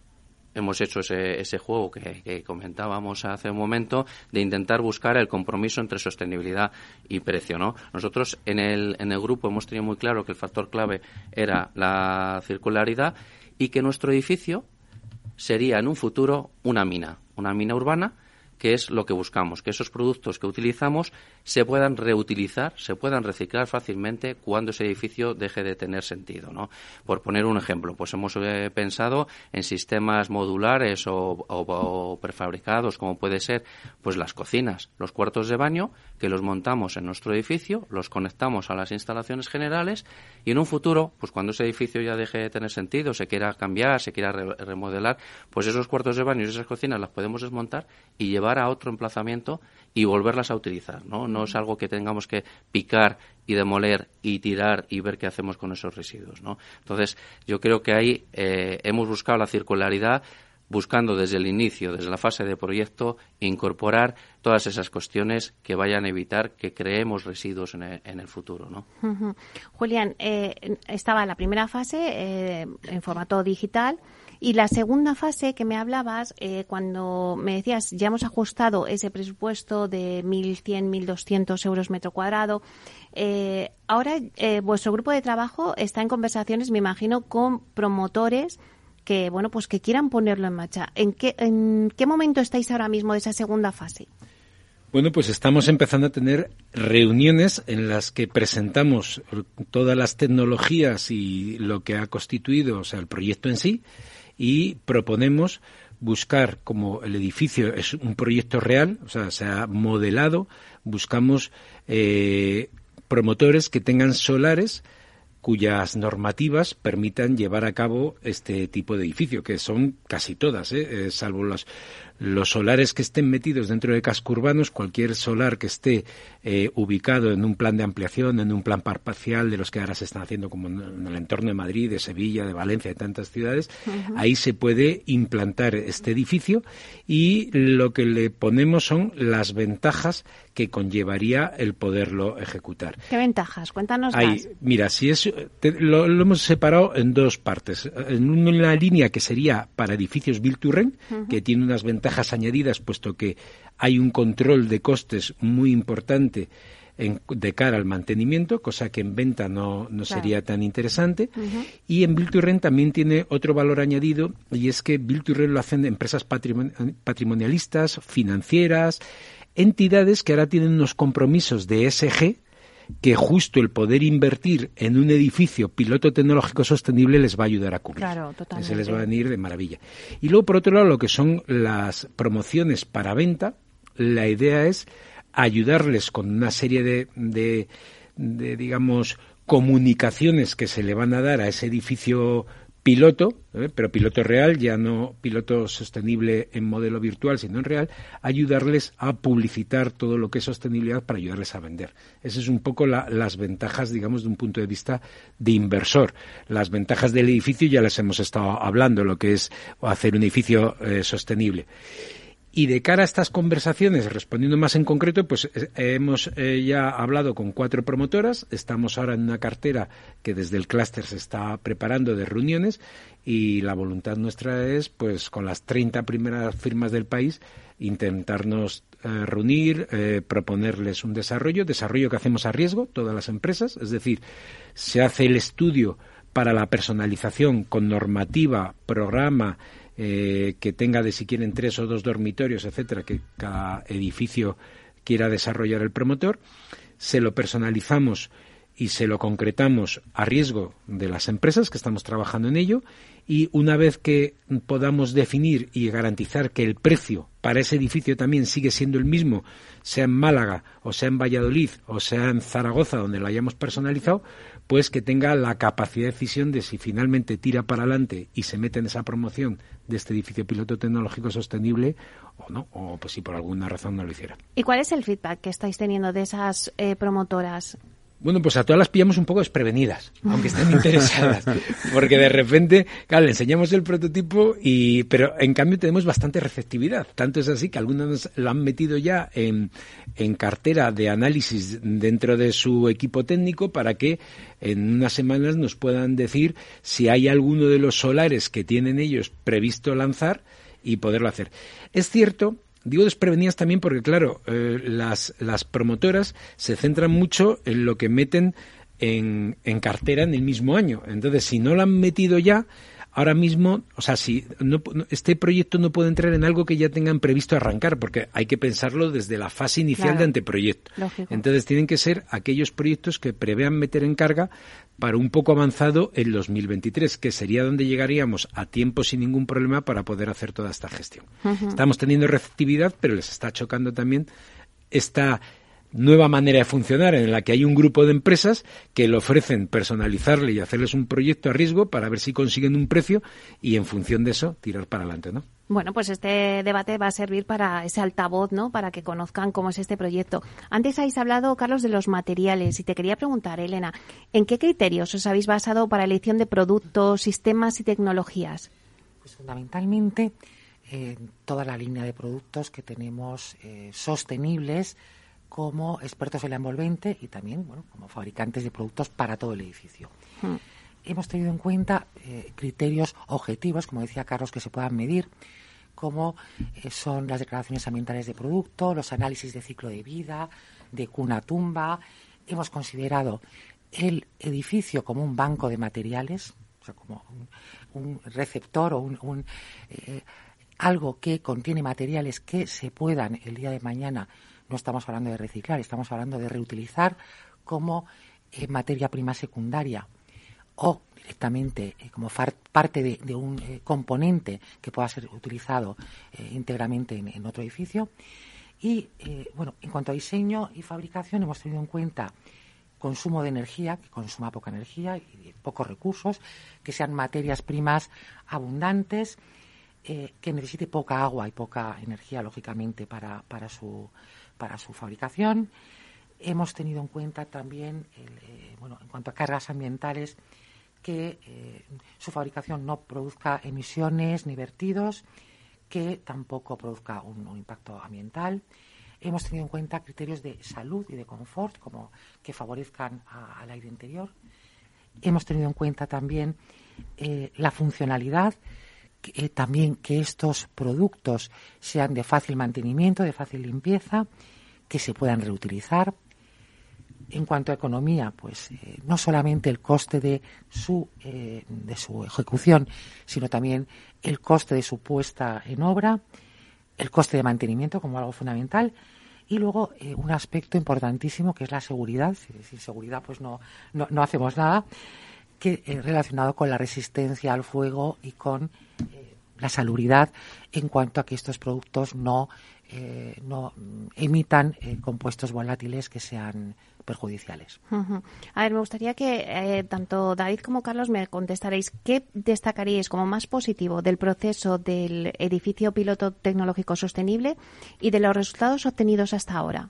hemos hecho ese, ese juego que, comentábamos hace un momento de intentar buscar el compromiso entre sostenibilidad y precio. ¿no? Nosotros en el, en el grupo hemos tenido muy claro que el factor clave era la circularidad y que nuestro edificio sería en un futuro una mina, una mina urbana que es lo que buscamos, que esos productos que utilizamos se puedan reutilizar, se puedan reciclar fácilmente cuando ese edificio deje de tener sentido. ¿no? Por poner un ejemplo, pues hemos eh, pensado en sistemas modulares o, prefabricados, como puede ser pues las cocinas, los cuartos de baño, que los montamos en nuestro edificio, los conectamos a las instalaciones generales y en un futuro, pues cuando ese edificio ya deje de tener sentido, se quiera cambiar, se quiera re remodelar, pues esos cuartos de baño y esas cocinas las podemos desmontar y llevar a otro emplazamiento y volverlas a utilizar, ¿no? No es algo que tengamos que picar y demoler y tirar y ver qué hacemos con esos residuos, ¿no? Entonces, yo creo que ahí eh, hemos buscado la circularidad buscando desde el inicio, desde la fase de proyecto, incorporar todas esas cuestiones que vayan a evitar que creemos residuos en el, en el futuro. ¿no? Julián, eh, estaba la primera fase eh, en formato digital y la segunda fase que me hablabas, eh, cuando me decías, ya hemos ajustado ese presupuesto de 1.100, 1.200 euros metro cuadrado, eh, ahora eh, vuestro grupo de trabajo está en conversaciones, me imagino, con promotores que bueno pues que quieran ponerlo en marcha. ¿En qué, en qué momento estáis ahora mismo de esa segunda fase? Bueno, pues estamos empezando a tener reuniones en las que presentamos todas las tecnologías y lo que ha constituido, o sea, el proyecto en sí, y proponemos buscar, como el edificio es un proyecto real, o sea, se ha modelado, buscamos eh, promotores que tengan solares cuyas normativas permitan llevar a cabo este tipo de edificio, que son casi todas, ¿eh? Eh, salvo los, los solares que estén metidos dentro de casco urbanos, cualquier solar que esté eh, ubicado en un plan de ampliación, en un plan parcial de los que ahora se están haciendo como en el entorno de Madrid, de Sevilla, de Valencia, de tantas ciudades, uh -huh. ahí se puede implantar este edificio y lo que le ponemos son las ventajas que conllevaría el poderlo ejecutar. ¿Qué ventajas? Cuéntanos más. Mira, si es, te, lo, lo, hemos separado en dos partes. En una línea que sería para edificios Build to Rent, uh -huh. que tiene unas ventajas ventajas añadidas, puesto que hay un control de costes muy importante en, de cara al mantenimiento, cosa que en venta no, no claro. sería tan interesante. Uh -huh. Y en Build to Rent también tiene otro valor añadido, y es que Build to Rent lo hacen empresas patrimon patrimonialistas, financieras, entidades que ahora tienen unos compromisos de SG, que justo el poder invertir en un edificio piloto tecnológico sostenible les va a ayudar a cubrir. Claro, totalmente. Se les va a venir de maravilla. Y luego, por otro lado, lo que son las promociones para venta, la idea es ayudarles con una serie de, de, de digamos, comunicaciones que se le van a dar a ese edificio piloto, ¿eh? pero piloto real, ya no piloto sostenible en modelo virtual, sino en real, ayudarles a publicitar todo lo que es sostenibilidad para ayudarles a vender. Esas es un poco la, las ventajas, digamos, de un punto de vista de inversor. Las ventajas del edificio ya las hemos estado hablando, lo que es hacer un edificio eh, sostenible. Y de cara a estas conversaciones, respondiendo más en concreto, pues eh, hemos eh, ya hablado con cuatro promotoras, estamos ahora en una cartera que desde el clúster se está preparando de reuniones y la voluntad nuestra es, pues con las 30 primeras firmas del país, intentarnos eh, reunir, proponerles un desarrollo, desarrollo que hacemos a riesgo, todas las empresas, es decir, se hace el estudio para la personalización con normativa, programa, eh, que tenga de si quieren tres o dos dormitorios, etcétera, que cada edificio quiera desarrollar el promotor, se lo personalizamos y se lo concretamos a riesgo de las empresas que estamos trabajando en ello y una vez que podamos definir y garantizar que el precio para ese edificio también sigue siendo el mismo, sea en Málaga o sea en Valladolid o sea en Zaragoza donde lo hayamos personalizado, pues que tenga la capacidad de decisión de si finalmente tira para adelante y se mete en esa promoción de este edificio piloto tecnológico sostenible o no, o pues si por alguna razón no lo hiciera. ¿Y cuál es el feedback que estáis teniendo de esas eh, promotoras? Bueno, pues a todas las pillamos un poco desprevenidas, aunque estén interesadas, porque de repente, claro, le enseñamos el prototipo y, pero en cambio tenemos bastante receptividad. Tanto es así que algunas lo han metido ya en, en cartera de análisis dentro de su equipo técnico para que en unas semanas nos puedan decir si hay alguno de los solares que tienen ellos previsto lanzar y poderlo hacer. Es cierto Digo desprevenidas también porque, claro, eh, las, las promotoras se centran mucho en lo que meten en, en cartera en el mismo año. Entonces, si no lo han metido ya, ahora mismo, o sea, si no, este proyecto no puede entrar en algo que ya tengan previsto arrancar, porque hay que pensarlo desde la fase inicial de anteproyecto. Entonces tienen que ser aquellos proyectos que prevean meter en carga para un poco avanzado el 2023, que sería donde llegaríamos a tiempo sin ningún problema para poder hacer toda esta gestión. Estamos teniendo receptividad, pero les está chocando también esta nueva manera de funcionar en la que hay un grupo de empresas que le ofrecen personalizarle y hacerles un proyecto a riesgo para ver si consiguen un precio y en función de eso tirar para adelante, ¿no? Bueno, pues este debate va a servir para ese altavoz, ¿no? Para que conozcan cómo es este proyecto. Antes habéis hablado, Carlos, de los materiales y te quería preguntar, Elena, ¿en qué criterios os habéis basado para la elección de productos, sistemas y tecnologías? Pues fundamentalmente en toda la línea de productos que tenemos eh, sostenibles como expertos en la envolvente y también bueno, como fabricantes de productos para todo el edificio. Hmm. Hemos tenido en cuenta eh, criterios objetivos, como decía Carlos, que se puedan medir, como eh, son las declaraciones ambientales de producto, los análisis de ciclo de vida, de cuna tumba. Hemos considerado el edificio como un banco de materiales, o sea, como un, receptor o un, eh, algo que contiene materiales que se puedan el día de mañana no estamos hablando de reciclar, estamos hablando de reutilizar como eh, materia prima secundaria o directamente eh, como parte de, un eh, componente que pueda ser utilizado íntegramente en, otro edificio. Y bueno, en cuanto a diseño y fabricación hemos tenido en cuenta consumo de energía, que consuma poca energía y pocos recursos, que sean materias primas abundantes, que necesite poca agua y poca energía, lógicamente, para, para su para su fabricación. Hemos tenido en cuenta también, eh, bueno, en cuanto a cargas ambientales, que eh, su fabricación no produzca emisiones ni vertidos, que tampoco produzca un, impacto ambiental. Hemos tenido en cuenta criterios de salud y de confort, como que favorezcan al aire interior. Hemos tenido en cuenta también eh, la funcionalidad, eh, también que estos productos sean de fácil mantenimiento, de fácil limpieza, que se puedan reutilizar. En cuanto a economía, pues eh, no solamente el coste de su, eh, de su ejecución, sino también el coste de su puesta en obra, el coste de mantenimiento como algo fundamental, y luego un aspecto importantísimo que es la seguridad. Sin seguridad pues no, no, no hacemos nada que eh, relacionado con la resistencia al fuego y con eh, la salubridad en cuanto a que estos productos no, eh, no emitan compuestos volátiles que sean perjudiciales. A ver, me gustaría que tanto David como Carlos me contestaréis qué destacaríais como más positivo del proceso del edificio piloto tecnológico sostenible y de los resultados obtenidos hasta ahora.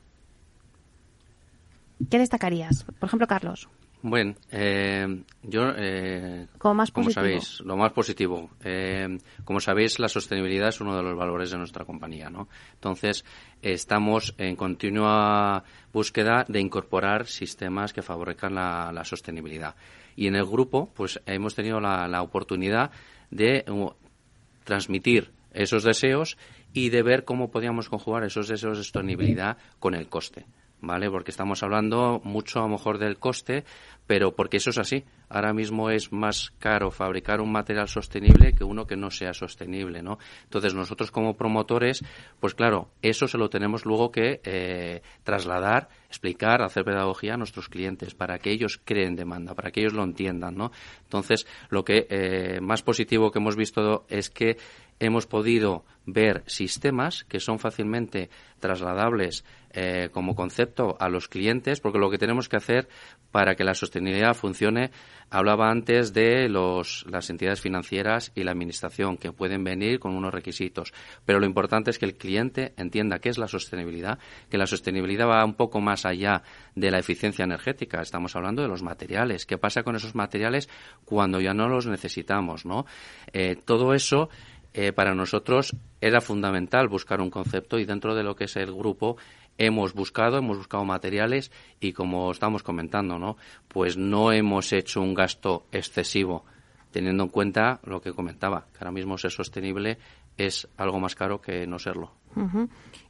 ¿Qué destacarías? Por ejemplo, Carlos. Bueno, eh, yo, eh, como, sabéis, lo más positivo. Eh, como sabéis, la sostenibilidad es uno de los valores de nuestra compañía, ¿no? Entonces, estamos en continua búsqueda de incorporar sistemas que favorezcan la, sostenibilidad. Y en el grupo, pues, hemos tenido la, oportunidad de uh, transmitir esos deseos y de ver cómo podíamos conjugar esos deseos de sostenibilidad con el coste. ¿Vale? Porque estamos hablando mucho a lo mejor del coste, pero porque eso es así. Ahora mismo es más caro fabricar un material sostenible que uno que no sea sostenible, ¿no? Entonces nosotros como promotores, pues claro, eso se lo tenemos luego que eh, trasladar, explicar, hacer pedagogía a nuestros clientes para que ellos creen demanda, para que ellos lo entiendan, ¿no? Entonces lo que eh, más positivo que hemos visto es que hemos podido ver sistemas que son fácilmente trasladables eh, como concepto a los clientes, porque lo que tenemos que hacer para que la sostenibilidad funcione, hablaba antes de los, las entidades financieras y la administración, que pueden venir con unos requisitos, pero lo importante es que el cliente entienda qué es la sostenibilidad, que la sostenibilidad va un poco más allá de la eficiencia energética, estamos hablando de los materiales, qué pasa con esos materiales cuando ya no los necesitamos, ¿no? Eh, todo eso eh, para nosotros era fundamental buscar un concepto y dentro de lo que es el grupo hemos buscado, hemos buscado materiales y como estamos comentando, ¿no? Pues no hemos hecho un gasto excesivo, teniendo en cuenta lo que comentaba, que ahora mismo ser sostenible es algo más caro que no serlo.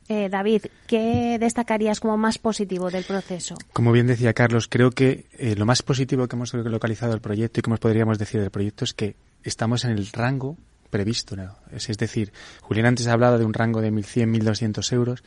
Eh, David, ¿qué destacarías como más positivo del proceso? Como bien decía Carlos, creo que eh, lo más positivo que hemos localizado del proyecto y que podríamos decir del proyecto es que estamos en el rango previsto. Es, decir, Julián antes ha hablado de un rango de 1.100, 1.200 euros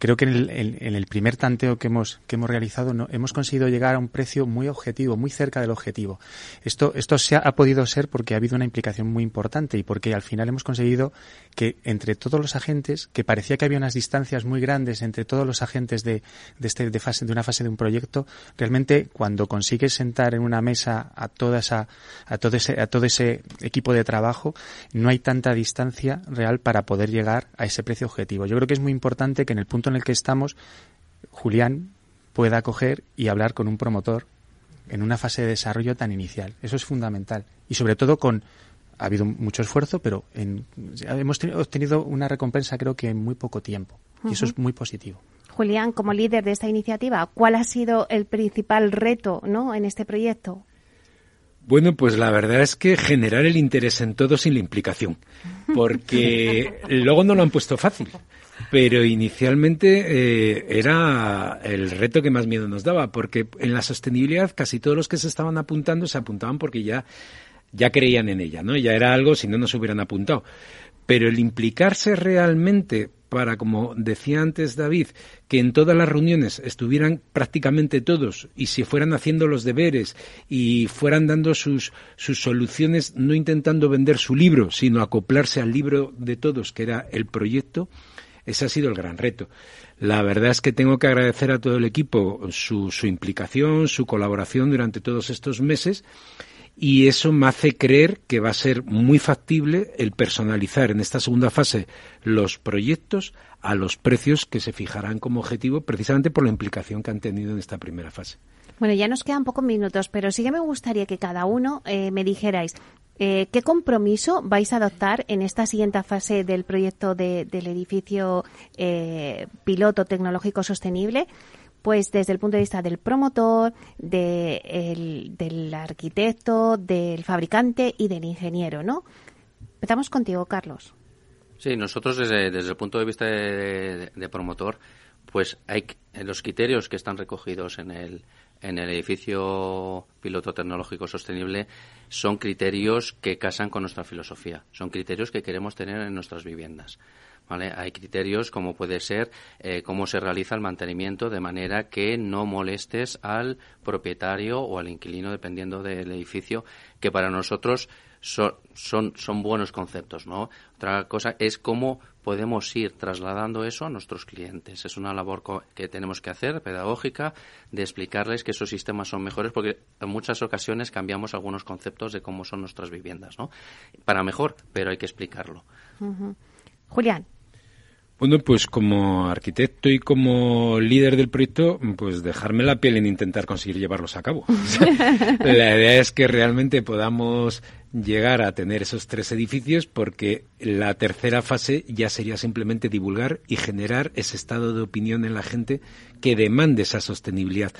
creo que en el, en, el, primer tanteo que hemos, que hemos realizado no, hemos conseguido llegar a un precio muy objetivo, muy cerca del objetivo. Esto, esto se ha, podido ser porque ha habido una implicación muy importante y porque al final hemos conseguido que entre todos los agentes, que parecía que había unas distancias muy grandes entre todos los agentes de, de, este, de, fase, de una fase de un proyecto, realmente cuando consigues sentar en una mesa a toda esa, a todo ese, a todo ese equipo de trabajo, no hay tanta distancia real para poder llegar a ese precio objetivo. Yo creo que es muy importante que en el punto en el que estamos, Julián pueda coger y hablar con un promotor en una fase de desarrollo tan inicial. Eso es fundamental. Y sobre todo con ha habido mucho esfuerzo, pero hemos obtenido una recompensa creo que en muy poco tiempo. Y eso es muy positivo. Julián, como líder de esta iniciativa, ¿cuál ha sido el principal reto ¿no? en este proyecto? Bueno, pues la verdad es que generar el interés en todo sin la implicación, porque luego no lo han puesto fácil. Pero inicialmente eh, era el reto que más miedo nos daba, porque en la sostenibilidad casi todos los que se estaban apuntando se apuntaban porque ya, ya creían en ella, ¿no? Ya era algo si no nos hubieran apuntado. Pero el implicarse realmente para, como decía antes David, que en todas las reuniones estuvieran prácticamente todos y se fueran haciendo los deberes y fueran dando sus, sus soluciones, no intentando vender su libro, sino acoplarse al libro de todos, que era el proyecto, ese ha sido el gran reto. La verdad es que tengo que agradecer a todo el equipo su, su implicación, su colaboración durante todos estos meses y eso me hace creer que va a ser muy factible el personalizar en esta segunda fase los proyectos a los precios que se fijarán como objetivo precisamente por la implicación que han tenido en esta primera fase. Bueno, ya nos quedan pocos minutos, pero sí que me gustaría que cada uno eh, me dijerais eh, ¿Qué compromiso vais a adoptar en esta siguiente fase del proyecto del edificio eh, piloto tecnológico sostenible? Pues desde el punto de vista del promotor, del arquitecto, del fabricante y del ingeniero, ¿no? Empezamos contigo, Carlos. Sí, nosotros desde, el punto de vista de, promotor, pues hay los criterios que están recogidos en el, en el edificio piloto tecnológico sostenible son criterios que casan con nuestra filosofía, son criterios que queremos tener en nuestras viviendas. ¿Vale? Hay criterios como puede ser eh, cómo se realiza el mantenimiento de manera que no molestes al propietario o al inquilino dependiendo del edificio, que para nosotros son, buenos conceptos, ¿no? Otra cosa es cómo podemos ir trasladando eso a nuestros clientes. Es una labor que tenemos que hacer, pedagógica, de explicarles que esos sistemas son mejores, porque en muchas ocasiones cambiamos algunos conceptos de cómo son nuestras viviendas, ¿no? Para mejor, pero hay que explicarlo. Julián. Bueno, pues como arquitecto y como líder del proyecto, pues dejarme la piel en intentar conseguir llevarlos a cabo. la idea es que realmente podamos llegar a tener esos tres edificios porque la tercera fase ya sería simplemente divulgar y generar ese estado de opinión en la gente que demande esa sostenibilidad.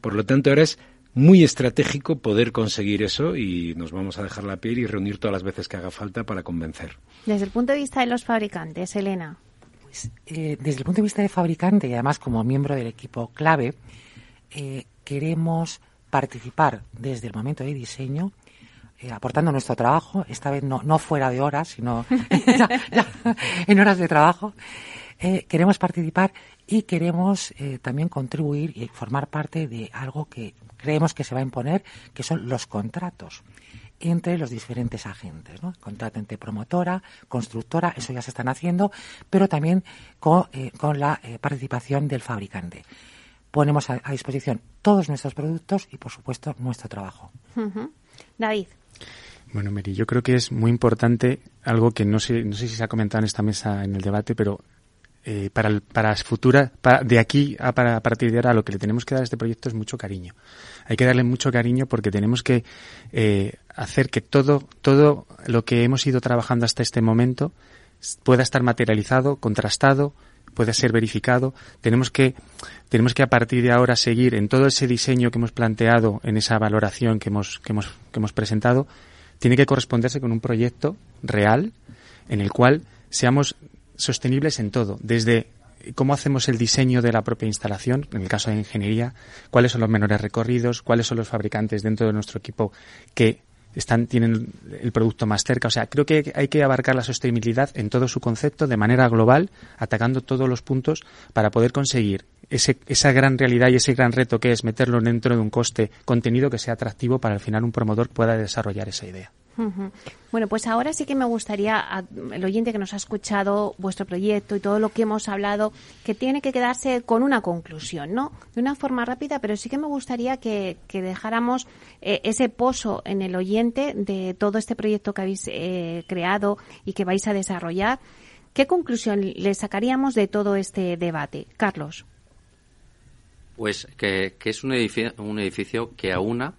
Por lo tanto, ahora es muy estratégico poder conseguir eso y nos vamos a dejar la piel y reunir todas las veces que haga falta para convencer. Desde el punto de vista de los fabricantes, Elena. Pues, eh, desde el punto de vista de fabricante y además como miembro del equipo clave, eh, queremos participar desde el momento de diseño eh, aportando nuestro trabajo, esta vez no, fuera de horas, sino en horas de trabajo. Eh, queremos participar y queremos también contribuir y formar parte de algo que creemos que se va a imponer, que son los contratos entre los diferentes agentes, ¿no? Contrato entre promotora, constructora, eso ya se están haciendo, pero también con, con la participación del fabricante. Ponemos a, disposición todos nuestros productos y, por supuesto, nuestro trabajo. David. Bueno, Mary, yo creo que es muy importante algo que no sé, no sé si se ha comentado en esta mesa en el debate, pero eh, para, el, para futura, de aquí a, para, a partir de ahora, lo que le tenemos que dar a este proyecto es mucho cariño. Hay que darle mucho cariño porque tenemos que eh, hacer que todo, todo lo que hemos ido trabajando hasta este momento pueda estar materializado, contrastado, pueda ser verificado. Tenemos que, tenemos que a partir de ahora seguir en todo ese diseño que hemos planteado, en esa valoración que hemos, que hemos, que hemos presentado, tiene que corresponderse con un proyecto real en el cual seamos sostenibles en todo, desde cómo hacemos el diseño de la propia instalación, en el caso de ingeniería, cuáles son los menores recorridos, cuáles son los fabricantes dentro de nuestro equipo que están, tienen el producto más cerca. O sea, creo que hay que abarcar la sostenibilidad en todo su concepto de manera global, atacando todos los puntos para poder conseguir ese, esa gran realidad y ese gran reto que es meterlo dentro de un coste contenido que sea atractivo para al final un promotor pueda desarrollar esa idea. Bueno, pues ahora sí que me gustaría, el oyente que nos ha escuchado vuestro proyecto y todo lo que hemos hablado, que tiene que quedarse con una conclusión, ¿no? De una forma rápida, pero sí que me gustaría que, dejáramos eh, ese pozo en el oyente de todo este proyecto que habéis eh, creado y que vais a desarrollar. ¿Qué conclusión le sacaríamos de todo este debate? Carlos. Pues que, es un edificio, un edificio que aúna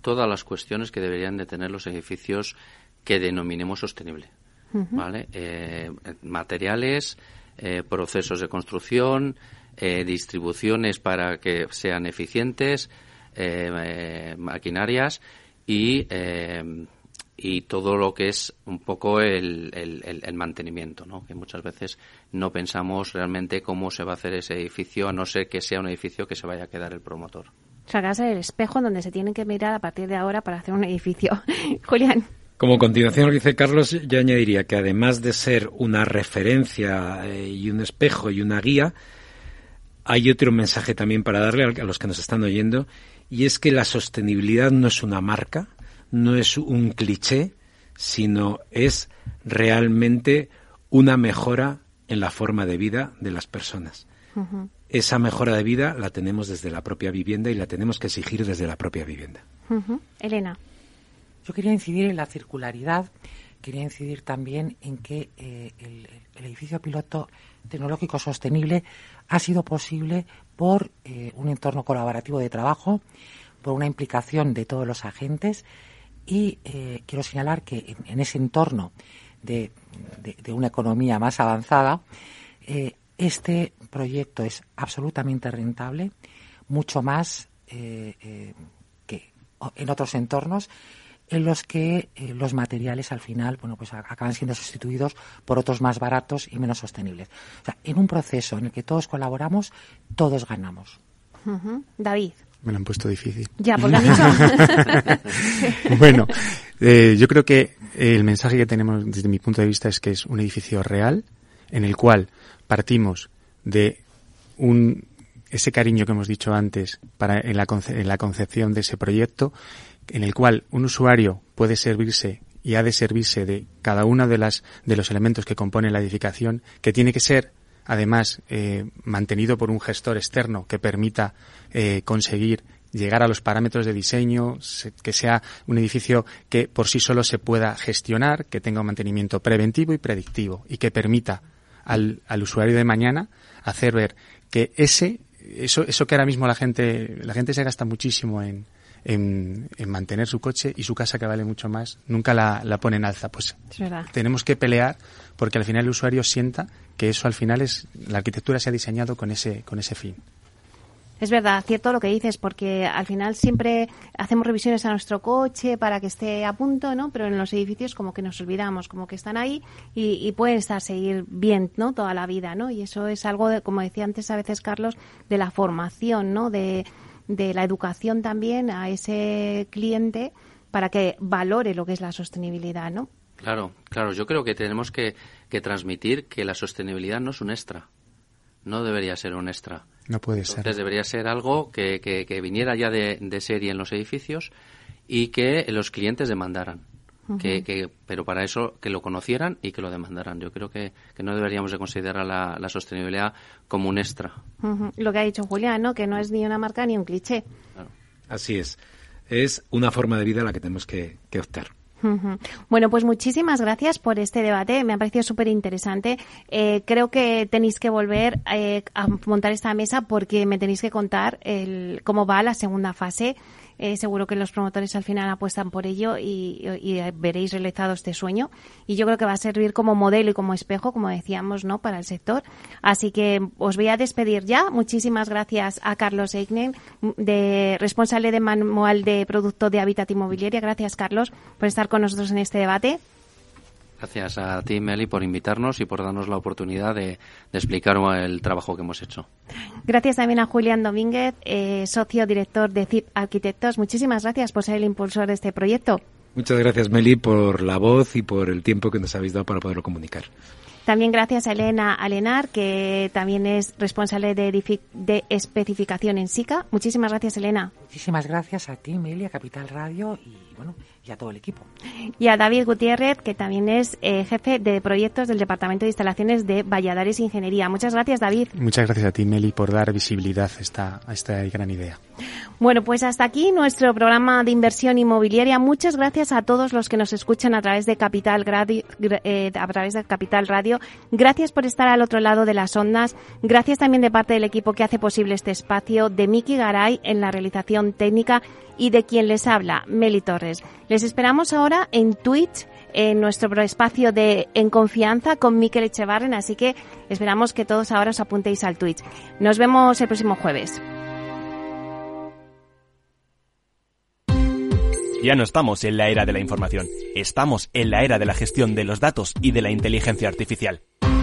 todas las cuestiones que deberían de tener los edificios que denominemos sostenible. ¿Vale? Eh, materiales, eh, procesos de construcción, eh, distribuciones para que sean eficientes, maquinarias y y todo lo que es un poco el, el, mantenimiento, ¿no? que muchas veces no pensamos realmente cómo se va a hacer ese edificio, a no ser que sea un edificio que se vaya a quedar el promotor. Que el espejo donde se tienen que mirar a partir de ahora para hacer un edificio. Julián. Como continuación lo que dice Carlos, yo añadiría que además de ser una referencia eh, y un espejo y una guía, hay otro mensaje también para darle a los que nos están oyendo, y es que la sostenibilidad no es una marca, no es un cliché, sino es realmente una mejora en la forma de vida de las personas. Esa mejora de vida la tenemos desde la propia vivienda y la tenemos que exigir desde la propia vivienda. Elena. Yo quería incidir en la circularidad, quería incidir también en que eh, el, edificio piloto tecnológico sostenible ha sido posible por eh, un entorno colaborativo de trabajo, por una implicación de todos los agentes y eh, quiero señalar que en, ese entorno de, una economía más avanzada, eh, este proyecto es absolutamente rentable, mucho más eh, que en otros entornos en los que los materiales al final bueno pues acaban siendo sustituidos por otros más baratos y menos sostenibles. O sea, en un proceso en el que todos colaboramos, todos ganamos. David. Me lo han puesto difícil. Ya, porque han dicho. bueno, eh, yo creo que el mensaje que tenemos desde mi punto de vista es que es un edificio real en el cual partimos de un ese cariño que hemos dicho antes para en la, en la concepción de ese proyecto, en el cual un usuario puede servirse y ha de servirse de cada uno de las de los elementos que componen la edificación, que tiene que ser además eh, mantenido por un gestor externo que permita eh, conseguir llegar a los parámetros de diseño, que sea un edificio que por sí solo se pueda gestionar, que tenga un mantenimiento preventivo y predictivo y que permita al, al usuario de mañana hacer ver que ese eso, eso que ahora mismo la gente la gente se gasta muchísimo en, en, mantener su coche y su casa que vale mucho más, nunca la, la pone en alza. Pues tenemos que pelear porque al final el usuario sienta que eso al final es, la arquitectura se ha diseñado con ese, con ese fin. Es verdad, cierto lo que dices, porque al final siempre hacemos revisiones a nuestro coche para que esté a punto, ¿no? Pero en los edificios como que nos olvidamos, como que están ahí y, pueden estar seguir bien, ¿no? Toda la vida, ¿no? Y eso es algo, de, como decía antes a veces Carlos, de la formación, ¿no? De, de la educación también a ese cliente para que valore lo que es la sostenibilidad, ¿no? Claro, claro. Yo creo que tenemos que, transmitir que la sostenibilidad no es un extra. No debería ser un extra. No puede ser. Entonces debería ser algo que, que, viniera ya de, de, serie en los edificios y que los clientes demandaran. que, pero para eso que lo conocieran y que lo demandaran. Yo creo que, no deberíamos de considerar la, sostenibilidad como un extra. Lo que ha dicho Julián, ¿no? que no es ni una marca ni un cliché. Así es. Es una forma de vida a la que tenemos que, que optar. Bueno, pues muchísimas gracias por este debate. Me ha parecido súper interesante. Eh, creo que tenéis que volver eh, a montar esta mesa porque me tenéis que contar el, cómo va la segunda fase eh, seguro que los promotores al final apuestan por ello y, veréis realizado este sueño. Y yo creo que va a servir como modelo y como espejo, como decíamos, ¿no? para el sector. Así que os voy a despedir ya. Muchísimas gracias a Carlos Eignen, de responsable de manual de producto de Hábitat Inmobiliaria. Gracias, Carlos, por estar con nosotros en este debate. Gracias a ti, Meli, por invitarnos y por darnos la oportunidad de, explicar el trabajo que hemos hecho. Gracias también a Julián Domínguez, eh, socio director de CIP Arquitectos. Muchísimas gracias por ser el impulsor de este proyecto. Muchas gracias, Meli, por la voz y por el tiempo que nos habéis dado para poderlo comunicar. También gracias a Elena Alenar, que también es responsable de, de especificación en SICA. Muchísimas gracias, Elena. Muchísimas gracias a ti, Meli, a Capital Radio y bueno, y a todo el equipo. Y a David Gutiérrez, que también es eh, jefe de proyectos del Departamento de Instalaciones de Valladares Ingeniería. Muchas gracias, David. Muchas gracias a ti, Meli, por dar visibilidad a esta, a esta gran idea. Bueno, pues hasta aquí nuestro programa de inversión inmobiliaria. Muchas gracias a todos los que nos escuchan a través de Capital Radio, eh, a través de Capital Radio. Gracias por estar al otro lado de las ondas. Gracias también de parte del equipo que hace posible este espacio, de Miki Garay en la realización técnica y de quien les habla, Meli Torres. Les esperamos ahora en Twitch en nuestro espacio de En Confianza con Miquel Echevarren, así que esperamos que todos ahora os apuntéis al Twitch. Nos vemos el próximo jueves. Ya no estamos en la era de la información, estamos en la era de la gestión de los datos y de la inteligencia artificial.